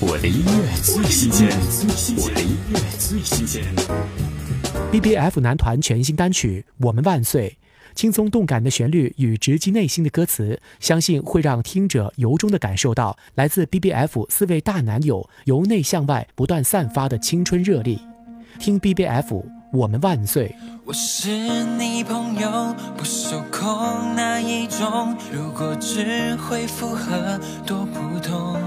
我的音乐最新鲜，我的音乐最新鲜。B B F 男团全新单曲《我们万岁》，轻松动感的旋律与直击内心的歌词，相信会让听者由衷的感受到来自 B B F 四位大男友由内向外不断散发的青春热力。听 B B F《我们万岁》。我是你朋友，不受控那一种。如果只会附和，多普通。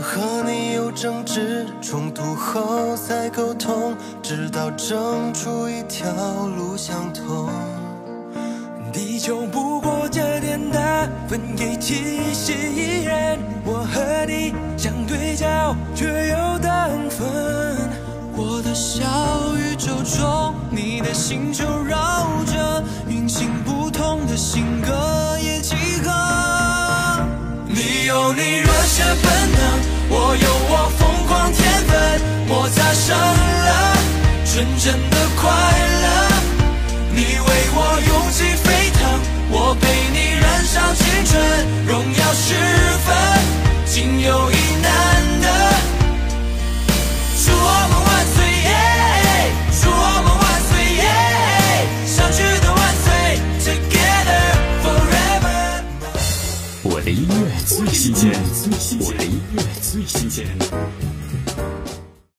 我和你有争执冲突后再沟通，直到争出一条路相通。地球不过这点大，分给七十亿人，我和你相对角却又等分。我的小宇宙中，你的星球绕着，运行不同的性格也契合。你有你擦生了纯真的快乐。你为我勇气沸腾，我陪你燃烧青春，荣耀时分，仅有一难得。祝我们万岁耶！祝我们万岁耶！相聚的万岁，Together forever。我的音乐最新鲜，我的音乐最新鲜。